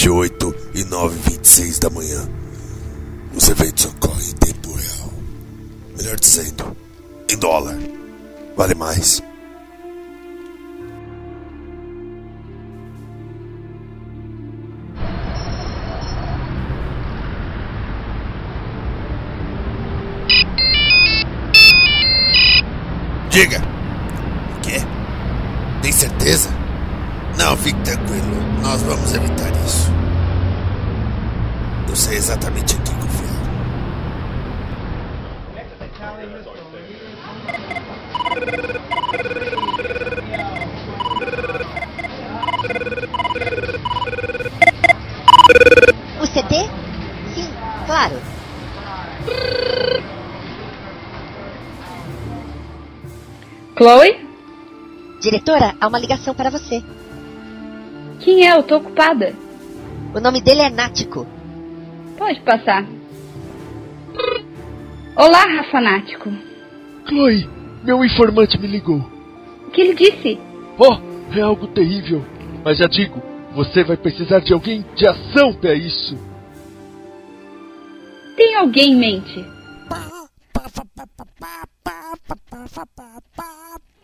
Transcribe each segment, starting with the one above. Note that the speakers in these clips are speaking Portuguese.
28 e 9 e 26 da manhã. Os eventos ocorrem em tempo real. Melhor dizendo, em dólar. Vale mais. Diga. O quê? Tem certeza? Não, fique tranquilo. Nós vamos evitar isso. Eu sei exatamente em quem confiar. O CD? Sim, claro. Chloe? Diretora, há uma ligação para você. Quem é? Eu tô ocupada. O nome dele é Nático. Pode passar. Olá, Rafanático. Chloe, meu informante me ligou. O que ele disse? Oh, é algo terrível. Mas já digo, você vai precisar de alguém de ação para isso. Tem alguém em mente?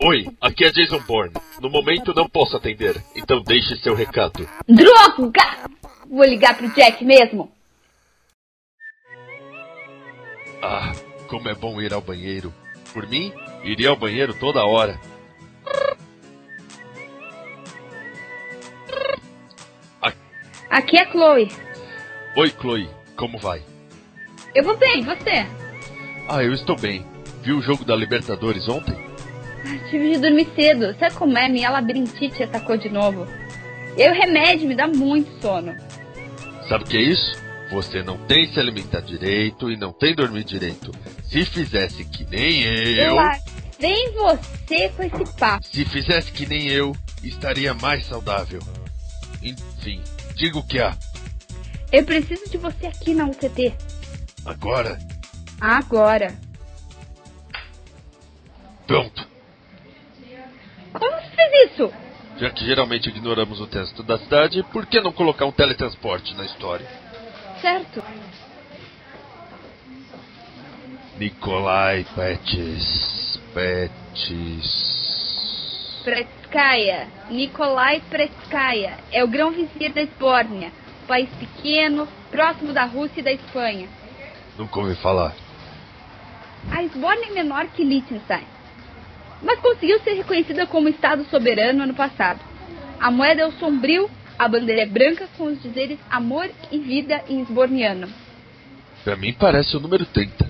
Oi, aqui é Jason Bourne. No momento não posso atender, então deixe seu recado. Droga! Vou ligar pro Jack mesmo. Ah, como é bom ir ao banheiro. Por mim, iria ao banheiro toda hora. Aqui é Chloe. Oi, Chloe, como vai? Eu vou bem, você? Ah, eu estou bem. Viu o jogo da Libertadores ontem? Tive de dormir cedo. Sabe como é? Minha labirintite atacou de novo. E o remédio me dá muito sono. Sabe o que é isso? Você não tem se alimentar direito e não tem dormir direito. Se fizesse que nem eu. Lá, vem você com esse papo. Se fizesse que nem eu, estaria mais saudável. Enfim, diga o que há. Eu preciso de você aqui na UTT. Agora? Agora. Pronto. Isso? Já que geralmente ignoramos o trânsito da cidade, por que não colocar um teletransporte na história? Certo. Nikolai Pettis. Pettis. Pretskaya. Nikolai Pretskaya. É o grão-vizir da Esbórnia. País pequeno, próximo da Rússia e da Espanha. Nunca ouvi falar. A Esbórnia é menor que Liechtenstein, mas conseguiu ser reconhecida como Estado soberano ano passado. A moeda é o sombrio, a bandeira é branca com os dizeres amor e vida em esborniano. Pra mim parece o número 30.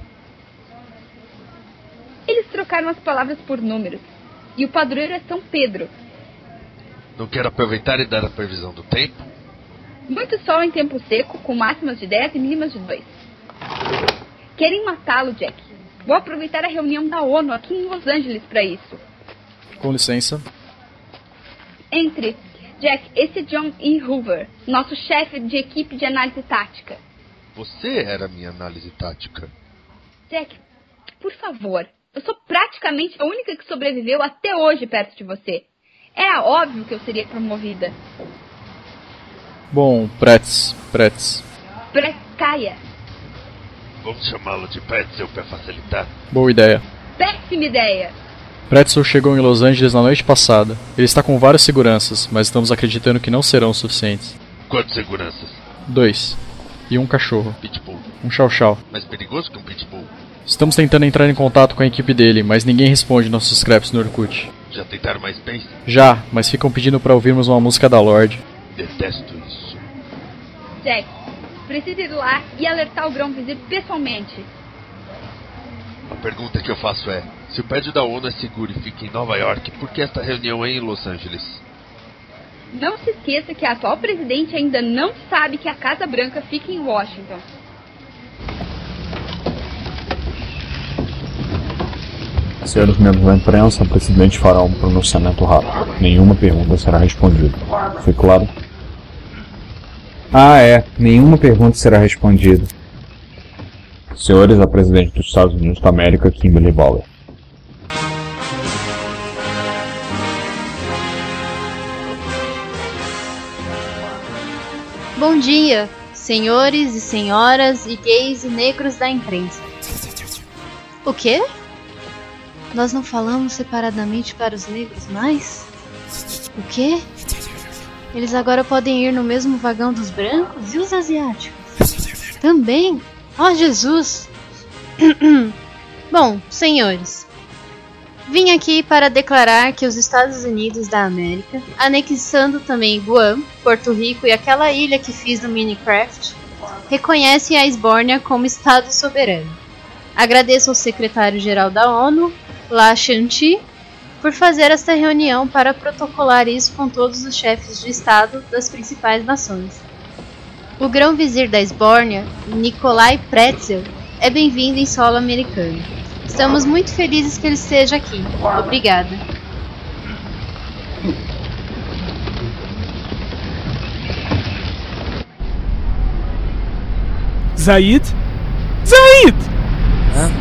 Eles trocaram as palavras por números. E o padroeiro é São Pedro. Não quero aproveitar e dar a previsão do tempo? Muito sol em tempo seco, com máximas de 10 e mínimas de 2. Querem matá-lo, Jack. Vou aproveitar a reunião da ONU aqui em Los Angeles para isso. Com licença. Entre. Jack, esse é John E. Hoover, nosso chefe de equipe de análise tática. Você era minha análise tática. Jack, por favor. Eu sou praticamente a única que sobreviveu até hoje perto de você. Era óbvio que eu seria promovida. Bom, Pretz, Pretz. Pretskaya. Vamos chamá-lo de Pretzel para facilitar. Boa ideia. Péssima ideia. Pretzel chegou em Los Angeles na noite passada. Ele está com várias seguranças, mas estamos acreditando que não serão suficientes. Quantos seguranças? Dois. E um cachorro. Pitbull. Um chau-chau. Mais perigoso que um pitbull. Estamos tentando entrar em contato com a equipe dele, mas ninguém responde nossos scraps no Orkut. Já tentaram mais Space? Já, mas ficam pedindo para ouvirmos uma música da Lorde. Detesto isso. Jack, precisa ir lá e alertar o grão vizir pessoalmente. A pergunta que eu faço é: se o prédio da ONU é seguro e fica em Nova York, por que esta reunião é em Los Angeles? Não se esqueça que a atual presidente ainda não sabe que a Casa Branca fica em Washington. Senhores membros da imprensa, o presidente fará um pronunciamento rápido. Nenhuma pergunta será respondida. Foi claro? Ah, é. Nenhuma pergunta será respondida. Senhores, a presidente dos Estados Unidos da América, Kimberly Bowler. Bom dia, senhores e senhoras e gays e negros da imprensa. O quê? Nós não falamos separadamente para os negros mais? O quê? Eles agora podem ir no mesmo vagão dos brancos e os asiáticos? Também? Oh, Jesus! Bom, senhores, vim aqui para declarar que os Estados Unidos da América, anexando também Guam, Porto Rico e aquela ilha que fiz no Minecraft, reconhecem a Esbórnia como Estado soberano. Agradeço ao secretário-geral da ONU, La por fazer esta reunião para protocolar isso com todos os chefes de Estado das principais nações. O grão-vizir da Esbórnia, Nikolai Pretzel, é bem-vindo em solo americano. Estamos muito felizes que ele esteja aqui. Obrigada. Zaid? Zaid! Hã?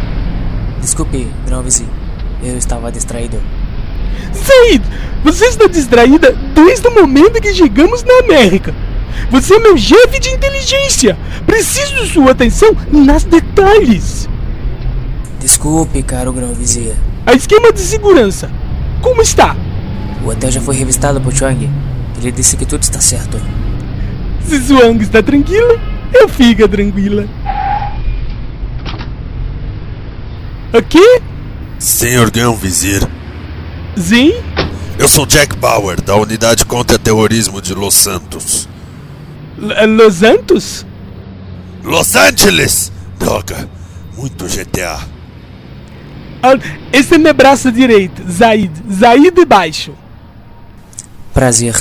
Desculpe, grão-vizir. Eu estava distraído. Zaid! Você está distraída desde o momento que chegamos na América. Você é meu chefe de inteligência. Preciso de sua atenção nas detalhes. Desculpe, caro grão-vizir. A esquema de segurança. Como está? O hotel já foi revistado por Chang. Ele disse que tudo está certo. Se Zhuang está tranquila, eu fico tranquila. Aqui? Senhor Grão-Vizir. Sim? Eu sou Jack Bauer, da Unidade Contra Terrorismo de Los Santos. L Los Santos? Los Angeles! Droga, muito GTA. Ah, esse é meu braço direito, Zaid. Zaid de baixo. Prazer.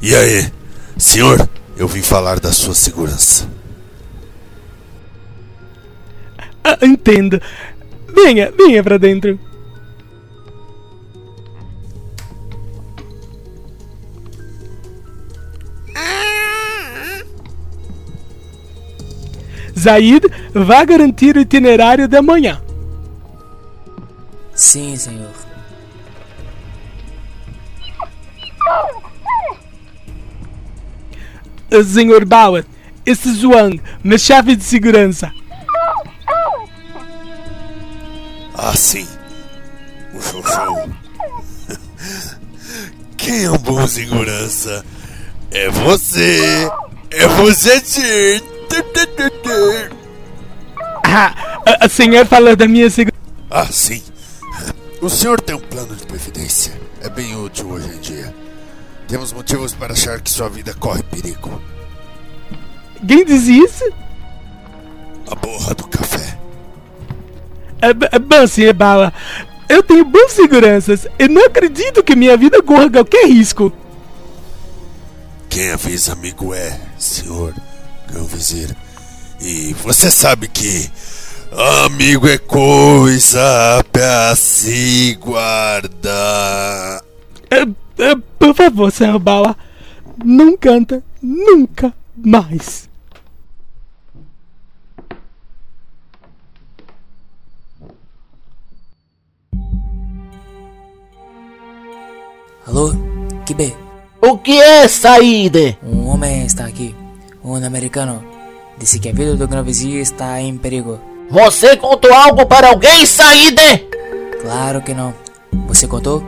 E aí? Senhor, eu vim falar da sua segurança. Ah, entendo. Venha, venha pra dentro. Zaid vai garantir o itinerário de amanhã. Sim, senhor. Senhor Bauer, esse Zhuang, meu chefe de segurança. Sim. O show. Quem é um bom segurança? É você! É você, Tir! Ah, a, a senhora falou da minha segurança. Ah, sim. O senhor tem um plano de previdência. É bem útil hoje em dia. Temos motivos para achar que sua vida corre perigo. Quem diz isso? A borra do café. É, é bom, senhor Bala. Eu tenho bons seguranças e não acredito que minha vida corra qualquer risco. Quem avisa amigo é, senhor Grão-Vizir. E você sabe que amigo é coisa pra se guardar. É, é, por favor, senhor Bala, não canta nunca mais. Alô? Kibe? O que é, Said? Um homem está aqui. Um americano. Disse que a vida do grão vizir está em perigo. Você contou algo para alguém, Said? Claro que não. Você contou?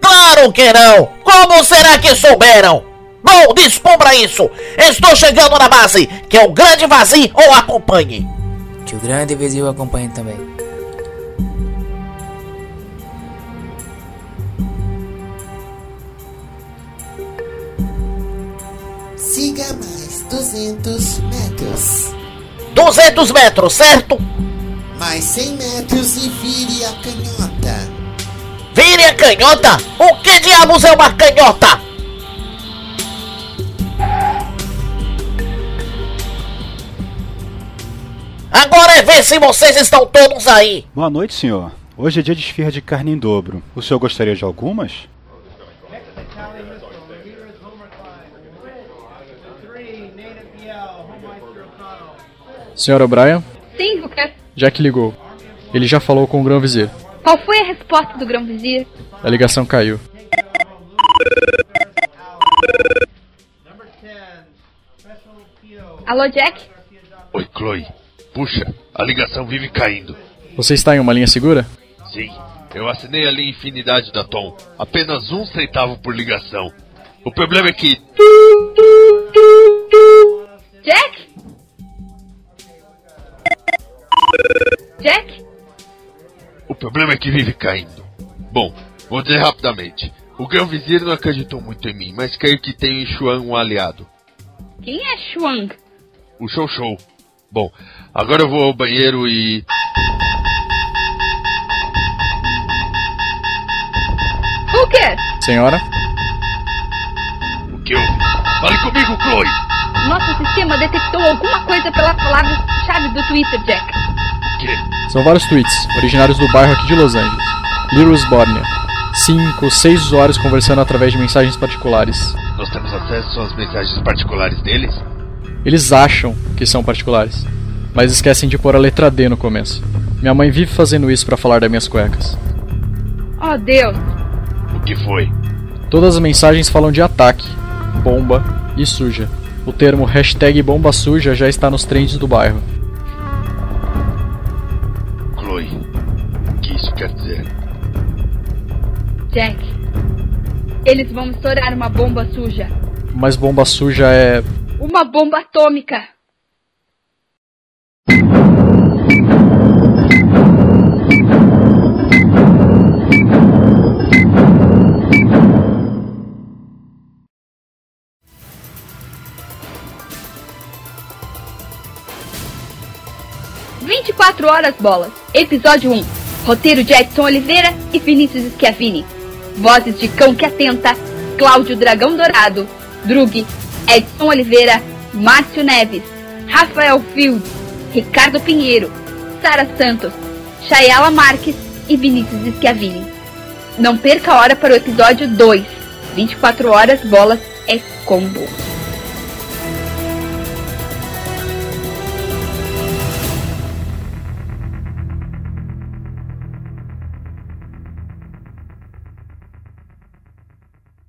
Claro que não! Como será que souberam? Bom, descubra isso! Estou chegando na base! Que o grande vazio o acompanhe! Que o grande vizir o acompanhe também. 200 metros. 200 metros, certo? Mais 100 metros e vire a canhota. Vire a canhota? O que diabos é uma canhota? Agora é ver se vocês estão todos aí. Boa noite, senhor. Hoje é dia de esfirra de carne em dobro. O senhor gostaria de algumas? Senhor O'Brien, Sim, o que? Jack ligou. Ele já falou com o Grão Vizir. Qual foi a resposta do grão vizir? A ligação caiu. Alô, Jack? Oi, Chloe. Puxa, a ligação vive caindo. Você está em uma linha segura? Sim, eu assinei a linha Infinidade da Tom. Apenas um centavo por ligação. O problema é que. Jack? Problema é que vive caindo. Bom, vou dizer rapidamente. O Grão Vizir não acreditou muito em mim, mas creio que tenho em Xuan um aliado. Quem é Shuang? O Show Show. Bom, agora eu vou ao banheiro e. O quê? Senhora? O que houve? Fale comigo, Chloe! Nosso sistema detectou alguma coisa pelas palavras-chave do Twitter, Jack. São vários tweets, originários do bairro aqui de Los Angeles. Little Sbornia. Cinco, seis usuários conversando através de mensagens particulares. Nós temos acesso às mensagens particulares deles? Eles acham que são particulares, mas esquecem de pôr a letra D no começo. Minha mãe vive fazendo isso para falar das minhas cuecas. Oh, Deus. O que foi? Todas as mensagens falam de ataque, bomba e suja. O termo hashtag bomba suja já está nos trends do bairro. Quer dizer? Jack. Eles vão estourar uma bomba suja. Mas bomba suja é. Uma bomba atômica. Vinte e quatro horas bolas. Episódio 1. Roteiro de Edson Oliveira e Vinícius Schiavini. Vozes de Cão que Atenta, Cláudio Dragão Dourado, Drug, Edson Oliveira, Márcio Neves, Rafael Field, Ricardo Pinheiro, Sara Santos, Chayala Marques e Vinícius Schiavini. Não perca a hora para o episódio 2. 24 horas bolas é combo.